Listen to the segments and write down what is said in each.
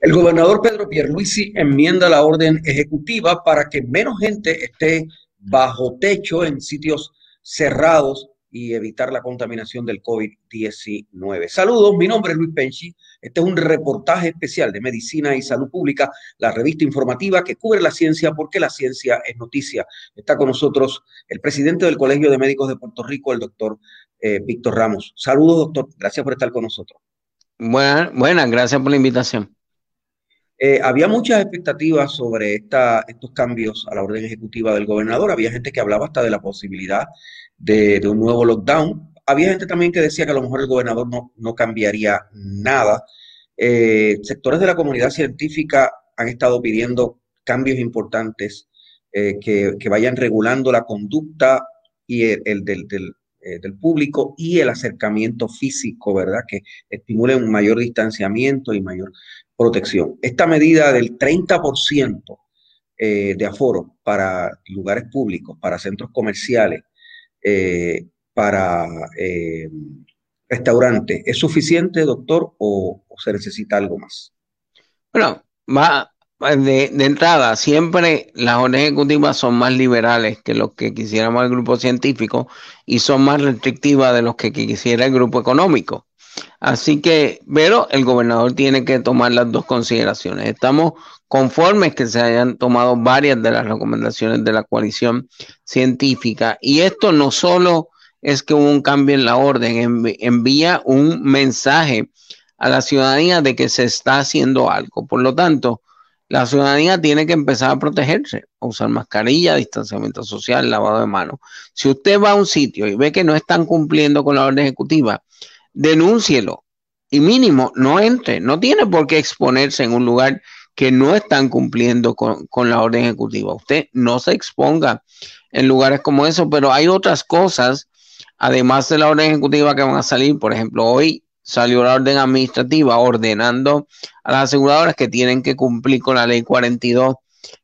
El gobernador Pedro Pierluisi enmienda la orden ejecutiva para que menos gente esté bajo techo en sitios cerrados y evitar la contaminación del COVID-19. Saludos, mi nombre es Luis Penchi. Este es un reportaje especial de Medicina y Salud Pública, la revista informativa que cubre la ciencia porque la ciencia es noticia. Está con nosotros el presidente del Colegio de Médicos de Puerto Rico, el doctor eh, Víctor Ramos. Saludos, doctor. Gracias por estar con nosotros. Buenas, buenas, gracias por la invitación. Eh, había muchas expectativas sobre estos cambios a la orden ejecutiva del gobernador. Había gente que hablaba hasta de la posibilidad de, un nuevo lockdown. Había gente también que decía que a lo mejor el gobernador no, cambiaría nada. Eh, sectores de la comunidad científica han estado pidiendo cambios importantes eh, que, vayan regulando la conducta y el, del, del público y el acercamiento físico, ¿verdad? Que estimule un mayor distanciamiento y mayor protección. Esta medida del 30% eh, de aforo para lugares públicos, para centros comerciales, eh, para eh, restaurantes, ¿es suficiente, doctor, o, se necesita algo más? Bueno, va de, de, entrada, siempre las órdenes ejecutivas son más liberales que los que quisiéramos el grupo científico y son más restrictivas de los que quisiera el grupo económico. Así que, pero el gobernador tiene que tomar las dos consideraciones. Estamos conformes que se hayan tomado varias de las recomendaciones de la coalición científica. Y esto no solo es que hubo un cambio en la orden, envía un mensaje a la ciudadanía de que se está haciendo algo. Por lo tanto, la ciudadanía tiene que empezar a protegerse, a usar mascarilla, distanciamiento social, lavado de manos. Si usted va a un sitio y ve que no están cumpliendo con la orden ejecutiva, denúncielo y mínimo no entre, no tiene por qué exponerse en un lugar que no están cumpliendo con, la orden ejecutiva. Usted no se exponga en lugares como eso, pero hay otras cosas, además de la orden ejecutiva que van a salir. Por ejemplo, hoy salió la orden administrativa ordenando a las aseguradoras que tienen que cumplir con la ley 42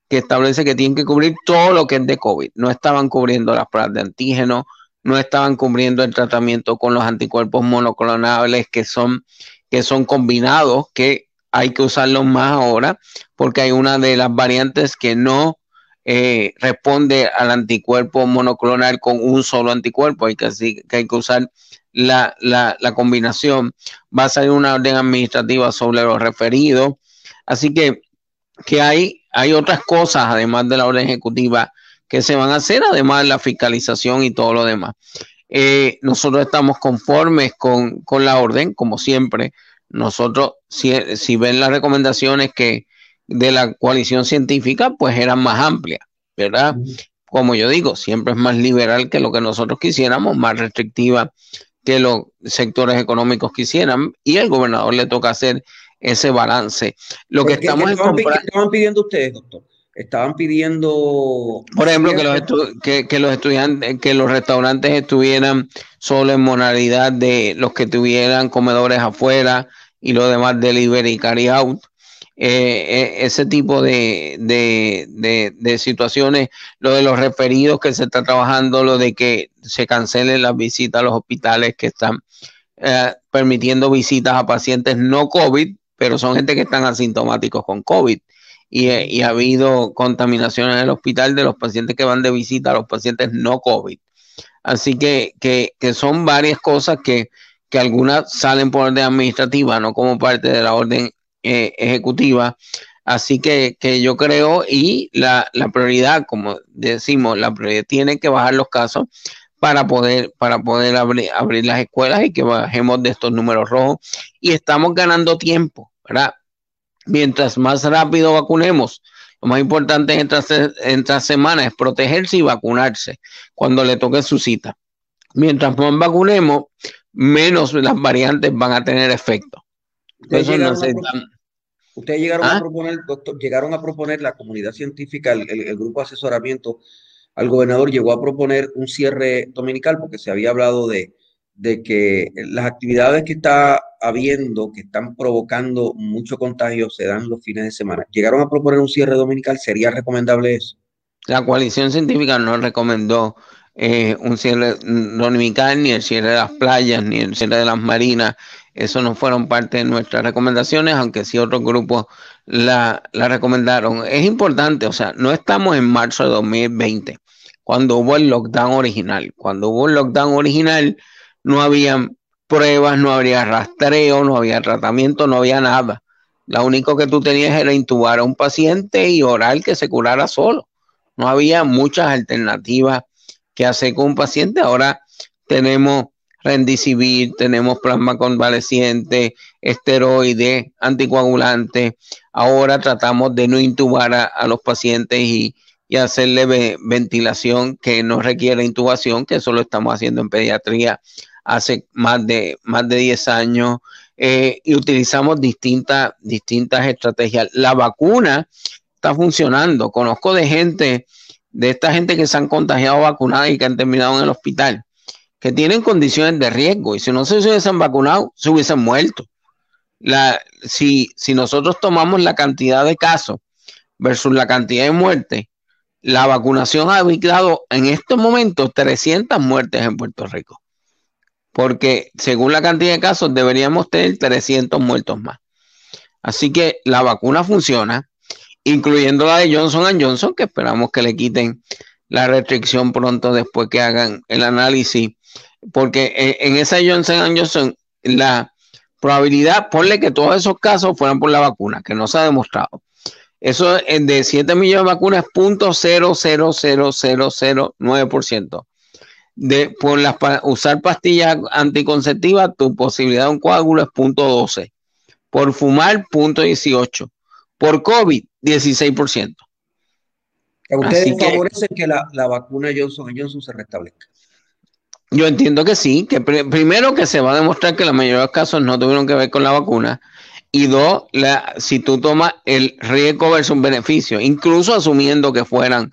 que establece que tienen que cubrir todo lo que es de COVID. No estaban cubriendo las pruebas de antígeno, no estaban cubriendo el tratamiento con los anticuerpos monoclonables que son, que son combinados, que hay que usarlos más ahora, porque hay una de las variantes que no eh, responde al anticuerpo monoclonal con un solo anticuerpo, hay que, que, hay que usar la, la, la combinación. Va a salir una orden administrativa sobre los referidos. Así que, que hay, hay otras cosas, además de la orden ejecutiva, que se van a hacer, además de la fiscalización y todo lo demás. Eh, nosotros estamos conformes con, la orden, como siempre. Nosotros, si, ven las recomendaciones que de la coalición científica, pues eran más amplias, ¿verdad? Como yo digo, siempre es más liberal que lo que nosotros quisiéramos, más restrictiva que los sectores económicos quisieran, y al gobernador le toca hacer ese balance. Lo que estamos ¿qué estaban pidiendo ustedes, doctor? Estaban pidiendo por ejemplo que los, que, los estudiantes que los restaurantes estuvieran solo en modalidad de los que tuvieran comedores afuera y lo demás delivery y carry out. Eh, eh, ese tipo de, de, situaciones lo de los referidos que se está trabajando lo de que se cancelen las visitas a los hospitales que están eh, permitiendo visitas a pacientes no COVID pero son gente que están asintomáticos con COVID y, ha habido contaminación en el hospital de los pacientes que van de visita a los pacientes no COVID. Así que, que, son varias cosas que, que, algunas salen por orden administrativa, no como parte de la orden eh, ejecutiva. Así que, que, yo creo, y la, la, prioridad, como decimos, la prioridad tiene que bajar los casos para poder, para poder abrir, abrir las escuelas y que bajemos de estos números rojos. Y estamos ganando tiempo, ¿verdad? Mientras más rápido vacunemos, lo más importante en esta, semana es protegerse y vacunarse cuando le toque su cita. Mientras más vacunemos, menos las variantes van a tener efecto. Ustedes llegaron a ¿Ah? proponer, doctor, llegaron a proponer la comunidad científica, el, grupo de asesoramiento al gobernador llegó a proponer un cierre dominical porque se había hablado de, de que las actividades que está habiendo, que están provocando mucho contagio, se dan los fines de semana. ¿Llegaron a proponer un cierre dominical? ¿Sería recomendable eso? La coalición científica no recomendó eh, un cierre dominical, ni el cierre de las playas, ni el cierre de las marinas. Eso no fueron parte de nuestras recomendaciones, aunque sí otros grupos la, la recomendaron. Es importante, o sea, no estamos en marzo de 2020, cuando hubo el lockdown original. Cuando hubo el lockdown original, no había pruebas, no había rastreo, no había tratamiento, no había nada. Lo único que tú tenías era intubar a un paciente y orar que se curara solo. No había muchas alternativas que hacer con un paciente. Ahora tenemos rendicivir, tenemos plasma convaleciente, esteroide, anticoagulante. Ahora tratamos de no intubar a, los pacientes y, y hacerle ventilación que no requiere intubación, que eso lo estamos haciendo en pediatría hace más de, más de 10 años eh, y utilizamos distintas, distintas estrategias. La vacuna está funcionando. Conozco de gente, de esta gente que se han contagiado vacunada y que han terminado en el hospital, que tienen condiciones de riesgo y si no se hubiesen vacunado, se hubiesen muerto. La, si, si nosotros tomamos la cantidad de casos versus la cantidad de muertes, la vacunación ha evitado en estos momentos 300 muertes en Puerto Rico porque según la cantidad de casos deberíamos tener 300 muertos más. Así que la vacuna funciona, incluyendo la de Johnson Johnson, que esperamos que le quiten la restricción pronto después que hagan el análisis, porque en esa Johnson Johnson la probabilidad, ponle que todos esos casos fueran por la vacuna, que no se ha demostrado. Eso de 7 millones de vacunas es 0.00009% de por las, usar pastillas anticonceptivas, tu posibilidad de un coágulo es punto 12. Por fumar, punto 18. Por COVID, 16%. ¿Ustedes favorecen que la, la, vacuna Johnson Johnson se restablezca? Yo entiendo que sí, que primero que se va a demostrar que la mayoría de los casos no tuvieron que ver con la vacuna. Y dos, la, si tú tomas el riesgo versus un beneficio, incluso asumiendo que fueran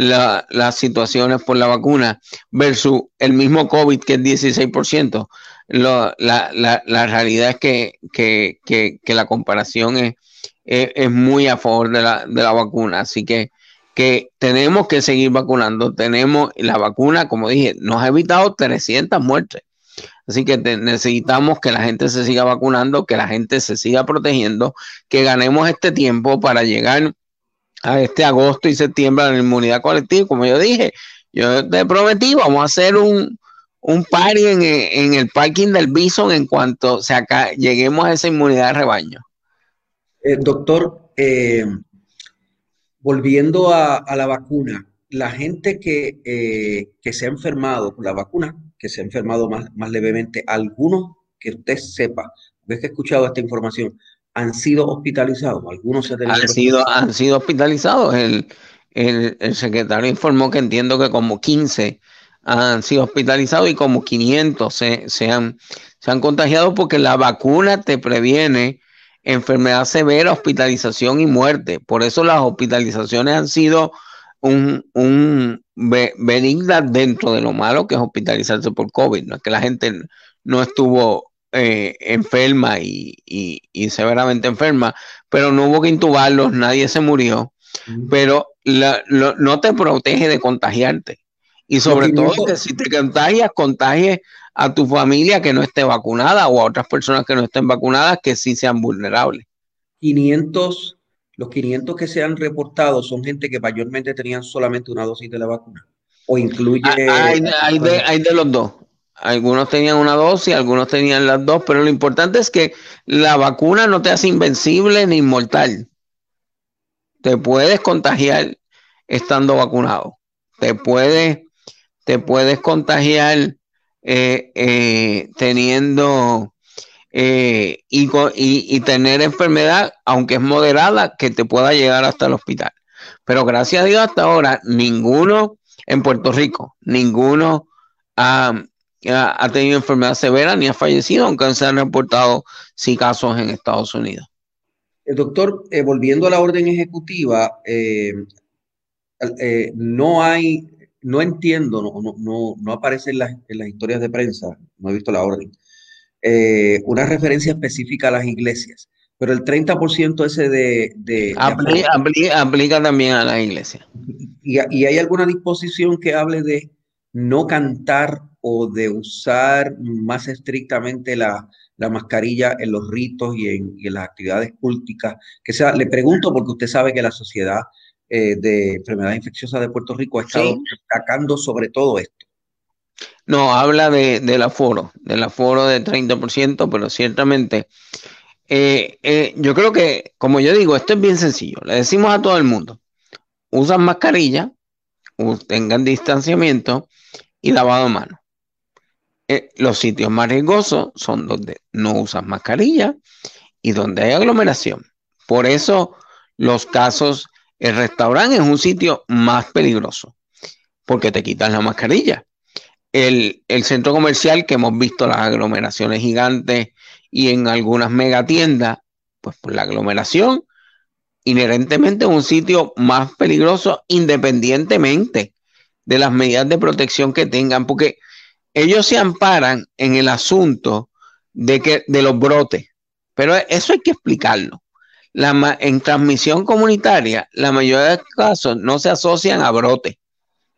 las situaciones por la vacuna versus el mismo COVID que es 16%, la, la, realidad es que, que, la comparación es, es, muy a favor de la, de la vacuna. Así que, que tenemos que seguir vacunando. Tenemos la vacuna, como dije, nos ha evitado 300 muertes. Así que necesitamos que la gente se siga vacunando, que la gente se siga protegiendo, que ganemos este tiempo para llegar a este agosto y septiembre de la inmunidad colectiva. Como yo dije, yo te prometí, vamos a hacer un, un party en, el parking del Bison en cuanto se acá, lleguemos a esa inmunidad de rebaño. Eh, doctor, eh, volviendo a, la vacuna, la gente que, eh, que, se ha enfermado con la vacuna, que se ha enfermado más, más levemente, algunos que usted sepa, ves que he escuchado esta información, han sido hospitalizados. Algunos se han sido, han sido hospitalizados. El, el, secretario informó que entiendo que como 15 han sido hospitalizados y como 500 se, se, han, se han contagiado porque la vacuna te previene enfermedad severa, hospitalización y muerte. Por eso las hospitalizaciones han sido un, un dentro de lo malo que es hospitalizarse por COVID. No es que la gente no estuvo eh, enferma y, severamente enferma, pero no hubo que intubarlos, nadie se murió, pero no te protege de contagiarte. Y sobre todo que si te contagias, contagies a tu familia que no esté vacunada o a otras personas que no estén vacunadas que sí sean vulnerables. 500, los 500 que se han reportado son gente que mayormente tenían solamente una dosis de la vacuna. O incluye... Ah, hay de los dos. Algunos tenían una dosis, algunos tenían las dos, pero lo importante es que la vacuna no te hace invencible ni inmortal. Te puedes contagiar estando vacunado. Te puedes, te puedes contagiar eh, eh, teniendo eh, y, y, tener enfermedad, aunque es moderada, que te pueda llegar hasta el hospital. Pero gracias a Dios hasta ahora, ninguno en Puerto Rico, ninguno ha, ha, tenido enfermedad severa ni ha fallecido, aunque se han reportado sí casos en Estados Unidos. doctor, volviendo a la orden ejecutiva, no hay, no entiendo, no, no, no aparece en las, en las, historias de prensa, no he visto la orden, una referencia específica a las iglesias pero el 30% ese de... de, aplica, también a la iglesia. Y, y, hay alguna disposición que hable de no cantar o de usar más estrictamente la, la mascarilla en los ritos y en, y en, las actividades culticas. Que sea, le pregunto porque usted sabe que la Sociedad eh, de Enfermedades Infecciosas de Puerto Rico ha estado destacando sobre todo esto. No, habla de, del aforo, del aforo del 30%, pero ciertamente eh, eh, yo creo que, como yo digo, esto es bien sencillo. Le decimos a todo el mundo, usan mascarilla, tengan distanciamiento y lavado de manos. Eh, los sitios más riesgosos son donde no usan mascarilla y donde hay aglomeración. Por eso los casos, el restaurante es un sitio más peligroso, porque te quitan la mascarilla. El, el centro comercial que hemos visto las aglomeraciones gigantes y en algunas megatiendas, pues por la aglomeración, inherentemente es un sitio más peligroso independientemente de las medidas de protección que tengan, porque ellos se amparan en el asunto de, que, de los brotes, pero eso hay que explicarlo. La, en transmisión comunitaria, la mayoría de los casos no se asocian a brotes.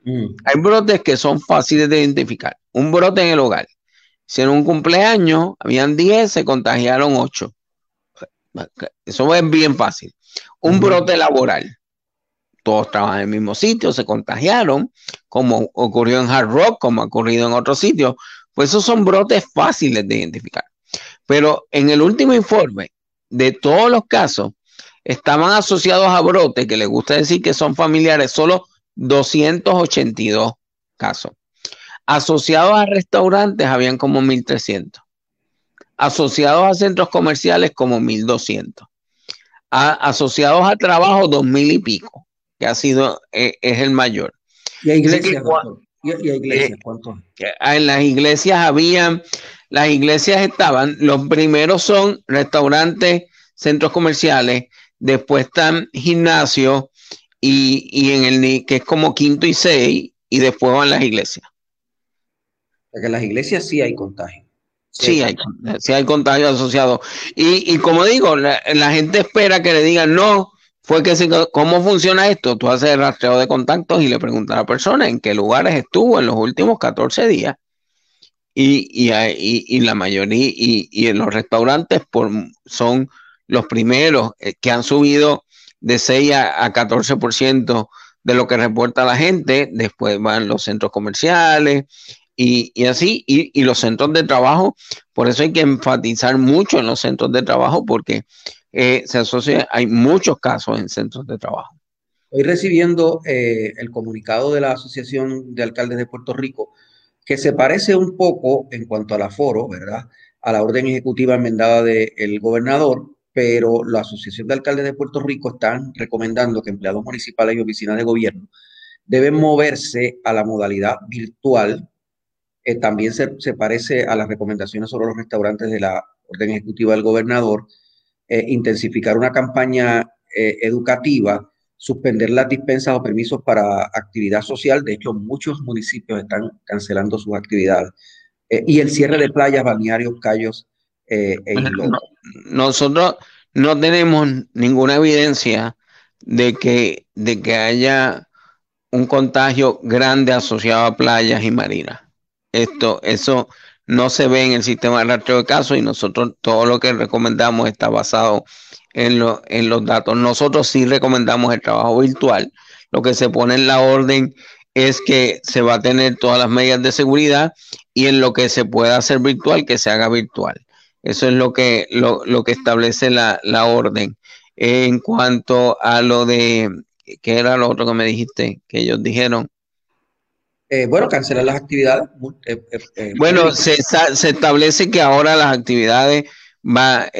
Mm. Hay brotes que son fáciles de identificar. Un brote en el hogar Hicieron un cumpleaños, habían 10, se contagiaron 8. Eso es bien fácil. Un brote laboral. Todos trabajan en el mismo sitio, se contagiaron, como ocurrió en Hard Rock, como ha ocurrido en otros sitios. Pues esos son brotes fáciles de identificar. Pero en el último informe, de todos los casos, estaban asociados a brotes, que les gusta decir que son familiares, solo 282 casos. Asociados a restaurantes habían como 1.300. Asociados a centros comerciales como 1.200. asociados a trabajo 2.000 y pico, que ha sido, eh, es el mayor. ¿Y a iglesias? ¿Y, iglesias cuánto? En las iglesias habían, las iglesias estaban, los primeros son restaurantes, centros comerciales, después están gimnasios y, y en el que es como quinto y seis, y después van las iglesias. Porque en las iglesias sí hay contagio. Sí, hay, sí hay contagio asociado. Y, y como digo, la, gente espera que le digan, no, fue que ¿cómo funciona esto? Tú haces el rastreo de contactos y le preguntas a la persona en qué lugares estuvo en los últimos 14 días. Y, y, y la mayoría, y, en los restaurantes por, son los primeros eh, que han subido de 6 a, a 14% de lo que reporta la gente. Después van los centros comerciales, y, así, y, los centros de trabajo, por eso hay que enfatizar mucho en los centros de trabajo, porque eh, se asocia, hay muchos casos en centros de trabajo. Estoy recibiendo eh, el comunicado de la Asociación de Alcaldes de Puerto Rico, que se parece un poco en cuanto al aforo, ¿verdad? A la orden ejecutiva enmendada del gobernador, pero la Asociación de Alcaldes de Puerto Rico están recomendando que empleados municipales y oficinas de gobierno deben moverse a la modalidad virtual eh, también se, parece a las recomendaciones sobre los restaurantes de la orden ejecutiva del gobernador, eh, intensificar una campaña eh, educativa, suspender las dispensas o permisos para actividad social. De hecho, muchos municipios están cancelando sus actividades. y el cierre de playas, balnearios, callos e Nosotros no tenemos ninguna evidencia de que, de que haya un contagio grande asociado a playas y marinas. Esto, eso no se ve en el sistema de rastreo de casos y nosotros todo lo que recomendamos está basado en, en los datos. Nosotros sí recomendamos el trabajo virtual. Lo que se pone en la orden es que se va a tener todas las medidas de seguridad y en lo que se pueda hacer virtual, que se haga virtual. Eso es lo que, lo, lo que establece la, la orden. En cuanto a lo de, ¿qué era lo otro que me dijiste? Que ellos dijeron. Eh, bueno, cancelar las actividades. Eh, eh, bueno, se, se, establece que ahora las actividades va,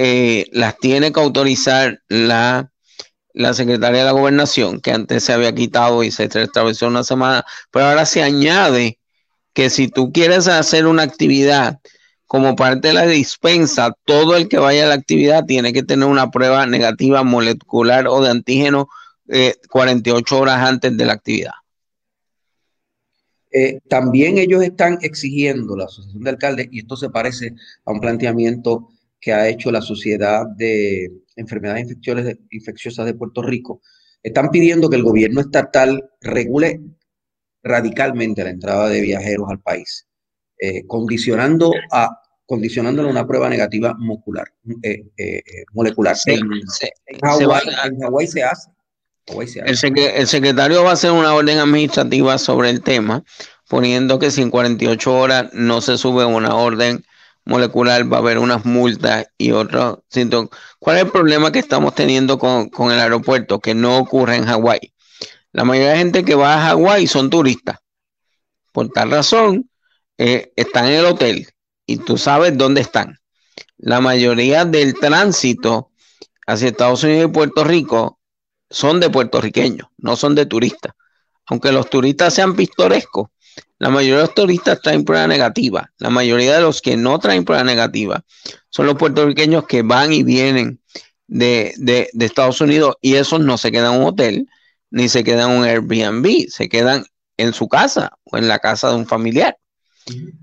las tiene que autorizar la, la Secretaría de la Gobernación, que antes se había quitado y se estableció una semana, pero ahora se añade que si tú quieres hacer una actividad como parte de la dispensa, todo el que vaya a la actividad tiene que tener una prueba negativa molecular o de antígeno 48 eh, horas antes de la actividad. Eh, también ellos están exigiendo, la Asociación de Alcaldes, y esto se parece a un planteamiento que ha hecho la Sociedad de Enfermedades Infecciosas de Puerto Rico, están pidiendo que el gobierno estatal regule radicalmente la entrada de viajeros al país, eh, condicionando a condicionándole una prueba negativa molecular. Eh, molecular. en, Hawái, se hace. El, secretario va a hacer una orden administrativa sobre el tema, poniendo que si en 48 horas no se sube una orden molecular, va a haber unas multas y otros síntomas. ¿Cuál es el problema que estamos teniendo con, el aeropuerto? Que no ocurre en Hawái. La mayoría de gente que va a Hawái son turistas. Por tal razón, eh, están en el hotel y tú sabes dónde están. La mayoría del tránsito hacia Estados Unidos y Puerto Rico son de puertorriqueños, no son de turistas. Aunque los turistas sean pintorescos, la mayoría de los turistas traen prueba negativa. La mayoría de los que no traen prueba negativa son los puertorriqueños que van y vienen de, Estados Unidos y esos no se quedan en un hotel ni se quedan en un Airbnb, se quedan en su casa o en la casa de un familiar.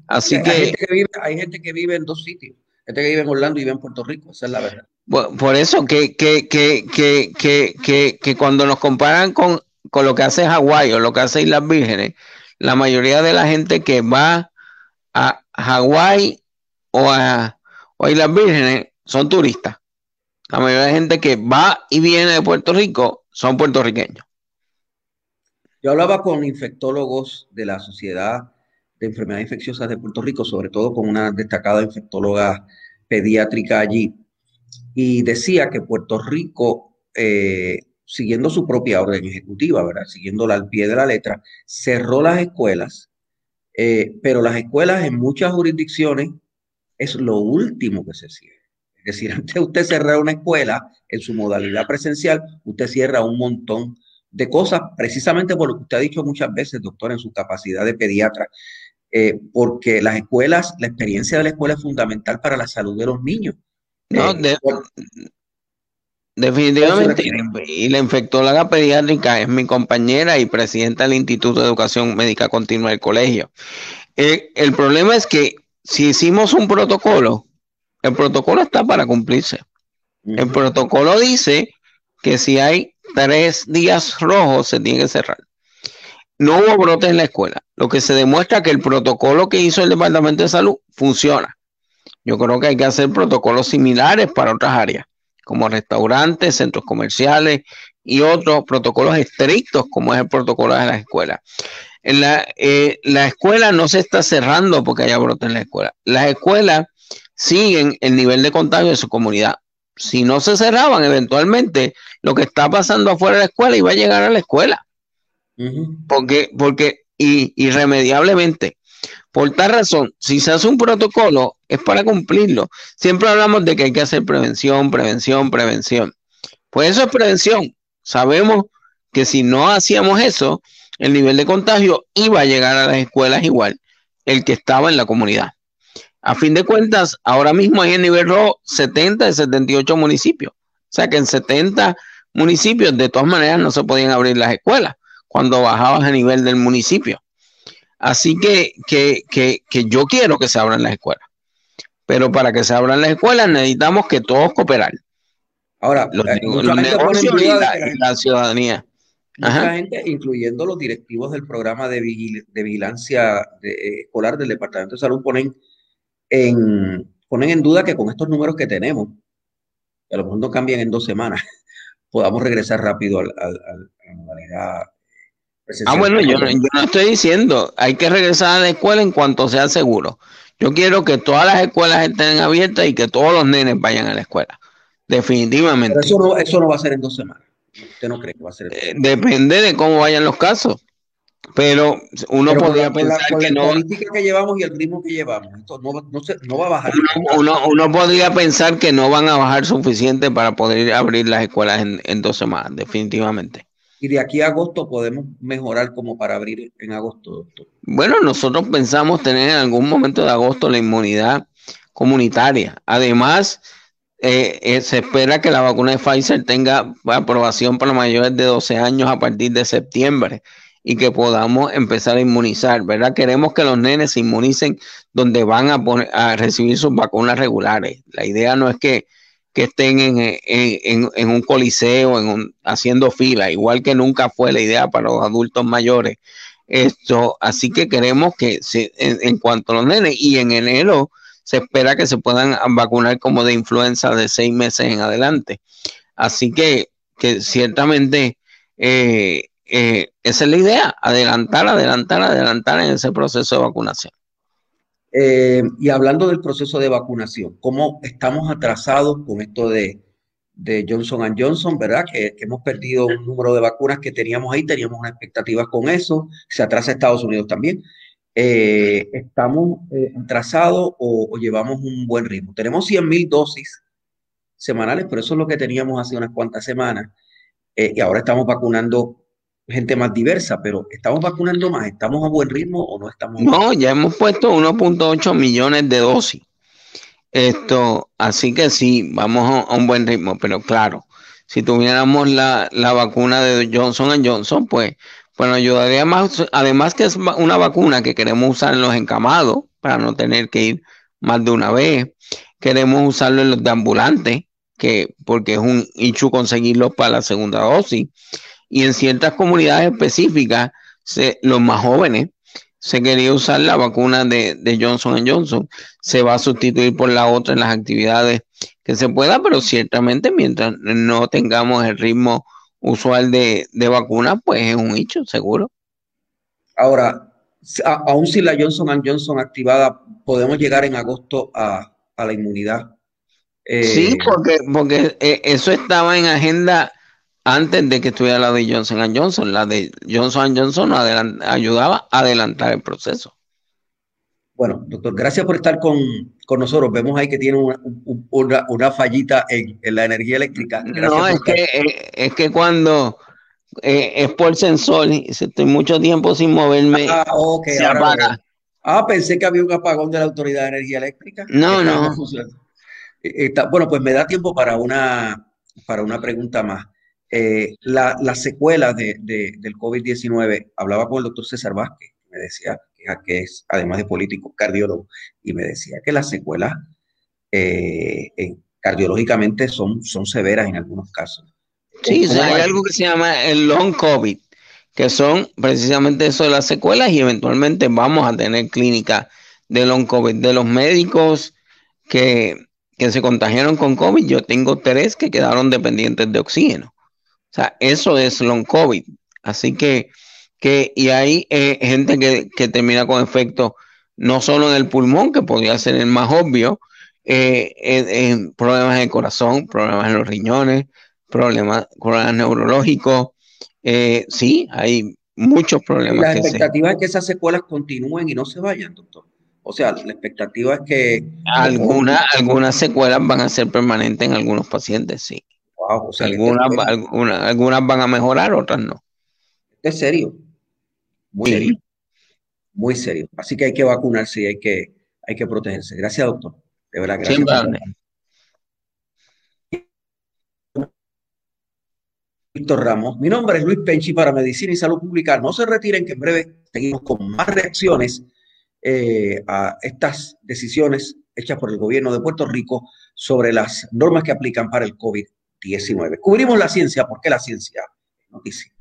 Así que, hay gente que vive en dos sitios. Gente que vive en Orlando y vive en Puerto Rico, esa es la verdad. Por eso que, que, que, que, que, cuando nos comparan con, con lo que hace Hawái o lo que hace Islas Vírgenes, la mayoría de la gente que va a Hawái o a, o a Islas Vírgenes son turistas. La mayoría de la gente que va y viene de Puerto Rico son puertorriqueños. Yo hablaba con infectólogos de la Sociedad de Enfermedades Infecciosas de Puerto Rico, sobre todo con una destacada infectóloga pediátrica allí, y decía que Puerto Rico, eh, siguiendo su propia orden ejecutiva, ¿verdad? Siguiéndola al pie de la letra, cerró las escuelas, eh, pero las escuelas en muchas jurisdicciones es lo último que se cierra. Es decir, antes de usted cerrar una escuela en su modalidad presencial, usted cierra un montón de cosas, precisamente por lo que usted ha dicho muchas veces, doctor, en su capacidad de pediatra, eh, porque las escuelas, la experiencia de la escuela es fundamental para la salud de los niños. No, eh, definitivamente. Y la infectóloga pediátrica es mi compañera y presidenta del Instituto de Educación Médica Continua del colegio. Eh, el problema es que si hicimos un protocolo, el protocolo está para cumplirse. El protocolo dice que si hay tres días rojos se tiene que cerrar. No hubo brotes en la escuela, lo que se demuestra que el protocolo que hizo el Departamento de Salud funciona. Yo creo que hay que hacer protocolos similares para otras áreas, como restaurantes, centros comerciales y otros protocolos estrictos, como es el protocolo de las escuelas. En la, eh, la escuela no se está cerrando porque haya brote en la escuela. Las escuelas siguen el nivel de contagio de su comunidad. Si no se cerraban, eventualmente lo que está pasando afuera de la escuela iba a llegar a la escuela. Porque, porque irremediablemente por tal razón, si se hace un protocolo, es para cumplirlo. Siempre hablamos de que hay que hacer prevención, prevención, prevención. Pues eso es prevención. Sabemos que si no hacíamos eso, el nivel de contagio iba a llegar a las escuelas igual, el que estaba en la comunidad. A fin de cuentas, ahora mismo hay en nivel rojo 70 de 78 municipios. O sea que en 70 municipios de todas maneras no se podían abrir las escuelas cuando bajabas a nivel del municipio. Así que, que, que, que yo quiero que se abran las escuelas. Pero para que se abran las escuelas necesitamos que todos cooperar. Ahora, los, eh, negocios y la, ciudadanía. Mucha gente, incluyendo los directivos del programa de, vigilancia eh, escolar del Departamento de Salud, ponen en, ponen en duda que con estos números que tenemos, que a lo mejor no cambian en dos semanas, podamos regresar rápido a la modalidad Ah, bueno, yo, no estoy diciendo, hay que regresar a la escuela en cuanto sea seguro. Yo quiero que todas las escuelas estén abiertas y que todos los nenes vayan a la escuela. Definitivamente. eso, no, eso no va a ser en dos semanas. ¿Usted no cree que va a ser? Eh, depende de cómo vayan los casos. Pero uno podría pensar que no. La política que llevamos y el ritmo que llevamos, esto no, no, va a bajar. Uno, uno, podría pensar que no van a bajar suficiente para poder abrir las escuelas en, en dos semanas, definitivamente. Y de aquí a agosto podemos mejorar como para abrir en agosto, doctor. Bueno, nosotros pensamos tener en algún momento de agosto la inmunidad comunitaria. Además, eh, eh, se espera que la vacuna de Pfizer tenga aprobación para mayores de 12 años a partir de septiembre y que podamos empezar a inmunizar, ¿verdad? Queremos que los nenes se inmunicen donde van a, poner, a recibir sus vacunas regulares. La idea no es que, estén en, un coliseo, en haciendo fila, igual que nunca fue la idea para los adultos mayores. Esto, así que queremos que se, en, cuanto a los nenes y en enero se espera que se puedan vacunar como de influenza de seis meses en adelante. Así que, que ciertamente eh, eh, esa es la idea, adelantar, adelantar, adelantar en ese proceso de vacunación. Eh, y hablando del proceso de vacunación, ¿cómo estamos atrasados con esto de, Johnson Johnson, verdad? Que, hemos perdido un número de vacunas que teníamos ahí, teníamos una expectativa con eso, se atrasa Estados Unidos también. Eh, ¿Estamos atrasados o, llevamos un buen ritmo? Tenemos 100 mil dosis semanales, pero eso es lo que teníamos hace unas cuantas semanas. y ahora estamos vacunando gente más diversa, pero ¿estamos vacunando más? ¿Estamos a buen ritmo o no estamos? No, ya hemos puesto 1.8 millones de dosis. Esto, así que sí, vamos a, un buen ritmo, pero claro, si tuviéramos la, vacuna de Johnson Johnson, pues, bueno, ayudaría más, además que es una vacuna que queremos usar en los encamados para no tener que ir más de una vez. Queremos usarlo en los de ambulantes, que, porque es un hecho conseguirlo para la segunda dosis y en ciertas comunidades específicas, los más jóvenes, se quería usar la vacuna de, Johnson Johnson. Se va a sustituir por la otra en las actividades que se pueda, pero ciertamente mientras no tengamos el ritmo usual de, vacuna, pues es un hecho, seguro. Ahora, aún si la Johnson Johnson activada, podemos llegar en agosto a, la inmunidad. sí, eh, porque, porque eh, eso estaba en agenda antes de que estuviera la de Johnson Johnson. La de Johnson Johnson ayudaba a adelantar el proceso. Bueno, doctor, gracias por estar con, nosotros. Vemos ahí que tiene una, fallita en, la energía eléctrica. no, es que, eh, es que cuando eh, es por sensor, si estoy mucho tiempo sin moverme, ah, se apaga. Ah, pensé que había un apagón de la Autoridad de Energía Eléctrica. No, no. Eh, bueno, pues me da tiempo para una, para una pregunta más. Eh, la, las secuelas de, del COVID-19, hablaba con el doctor César Vázquez, me decía que es, además de político, cardiólogo, y me decía que las secuelas eh, cardiológicamente son, son severas en algunos casos. Sí, hay algo que se llama el long COVID, que son precisamente eso de las secuelas y eventualmente vamos a tener clínicas de long COVID. De los médicos que, que se contagiaron con COVID, yo tengo tres que quedaron dependientes de oxígeno. O sea, eso es long COVID. Así que, que y hay eh, gente que, termina con efectos no solo en el pulmón, que podría ser el más obvio, eh, en, problemas en el corazón, problemas en los riñones, problemas, problemas neurológicos. Eh, sí, hay muchos problemas. La expectativa es que esas secuelas continúen y no se vayan, doctor. O sea, la expectativa es que... Algunas, algunas secuelas van a ser permanentes en algunos pacientes, sí algunas, van a mejorar, otras no. Es serio. Muy serio. Muy serio. Así que hay que vacunarse y hay que, hay que protegerse. Gracias, doctor. De verdad, gracias. Víctor Ramos. Mi nombre es Luis Penchi para Medicina y Salud Pública. No se retiren, que en breve seguimos con más reacciones eh, a estas decisiones hechas por el gobierno de Puerto Rico sobre las normas que aplican para el COVID 19. Cubrimos la ciencia porque la ciencia es noticia.